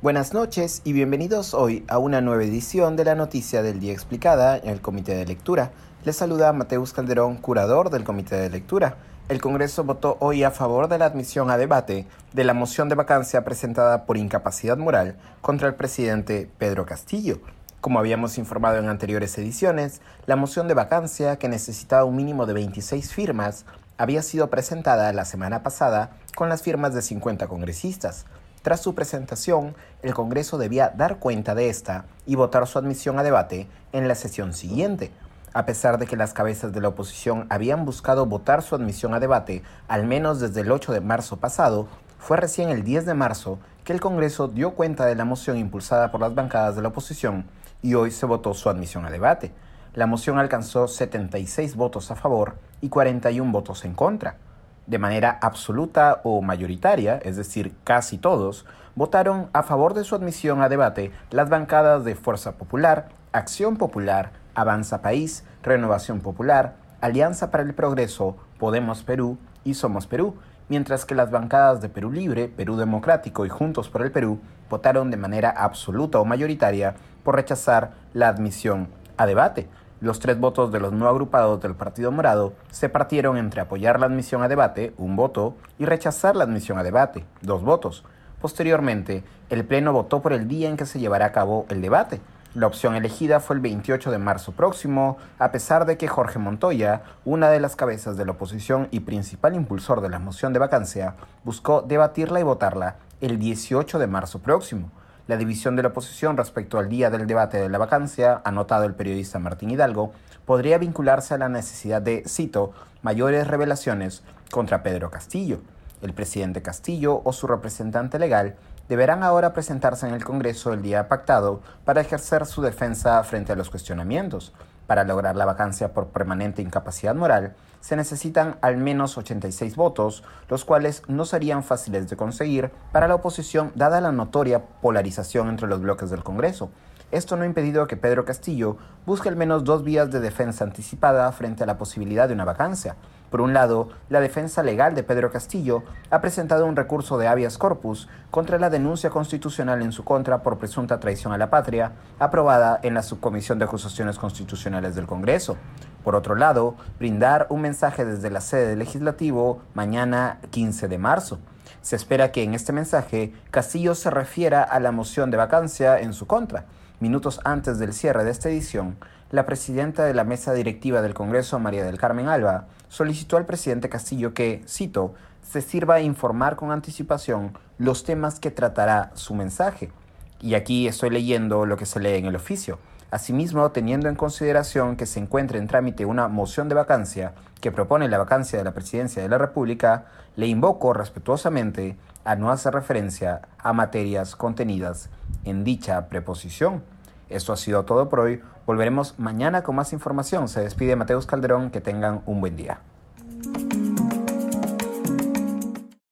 Buenas noches y bienvenidos hoy a una nueva edición de la Noticia del Día Explicada en el Comité de Lectura. Les saluda Mateus Calderón, curador del Comité de Lectura. El Congreso votó hoy a favor de la admisión a debate de la moción de vacancia presentada por incapacidad moral contra el presidente Pedro Castillo. Como habíamos informado en anteriores ediciones, la moción de vacancia, que necesitaba un mínimo de 26 firmas, había sido presentada la semana pasada con las firmas de 50 congresistas. Tras su presentación, el Congreso debía dar cuenta de esta y votar su admisión a debate en la sesión siguiente. A pesar de que las cabezas de la oposición habían buscado votar su admisión a debate al menos desde el 8 de marzo pasado, fue recién el 10 de marzo que el Congreso dio cuenta de la moción impulsada por las bancadas de la oposición y hoy se votó su admisión a debate. La moción alcanzó 76 votos a favor y 41 votos en contra de manera absoluta o mayoritaria, es decir, casi todos, votaron a favor de su admisión a debate las bancadas de Fuerza Popular, Acción Popular, Avanza País, Renovación Popular, Alianza para el Progreso, Podemos Perú y Somos Perú, mientras que las bancadas de Perú Libre, Perú Democrático y Juntos por el Perú votaron de manera absoluta o mayoritaria por rechazar la admisión a debate. Los tres votos de los no agrupados del Partido Morado se partieron entre apoyar la admisión a debate, un voto, y rechazar la admisión a debate, dos votos. Posteriormente, el Pleno votó por el día en que se llevará a cabo el debate. La opción elegida fue el 28 de marzo próximo, a pesar de que Jorge Montoya, una de las cabezas de la oposición y principal impulsor de la moción de vacancia, buscó debatirla y votarla el 18 de marzo próximo. La división de la oposición respecto al día del debate de la vacancia, anotado el periodista Martín Hidalgo, podría vincularse a la necesidad de, cito, mayores revelaciones contra Pedro Castillo. El presidente Castillo o su representante legal deberán ahora presentarse en el Congreso el día pactado para ejercer su defensa frente a los cuestionamientos. Para lograr la vacancia por permanente incapacidad moral, se necesitan al menos 86 votos, los cuales no serían fáciles de conseguir para la oposición dada la notoria polarización entre los bloques del Congreso. Esto no ha impedido que Pedro Castillo busque al menos dos vías de defensa anticipada frente a la posibilidad de una vacancia. Por un lado, la defensa legal de Pedro Castillo ha presentado un recurso de habeas corpus contra la denuncia constitucional en su contra por presunta traición a la patria, aprobada en la Subcomisión de Acusaciones Constitucionales del Congreso. Por otro lado, brindar un mensaje desde la sede del legislativo mañana 15 de marzo. Se espera que en este mensaje Castillo se refiera a la moción de vacancia en su contra Minutos antes del cierre de esta edición, la presidenta de la mesa directiva del Congreso, María del Carmen Alba, solicitó al presidente Castillo que, cito, se sirva a informar con anticipación los temas que tratará su mensaje. Y aquí estoy leyendo lo que se lee en el oficio. Asimismo, teniendo en consideración que se encuentra en trámite una moción de vacancia que propone la vacancia de la presidencia de la República, le invoco respetuosamente a no hacer referencia a materias contenidas en dicha preposición. Esto ha sido todo por hoy. Volveremos mañana con más información. Se despide Mateus Calderón. Que tengan un buen día.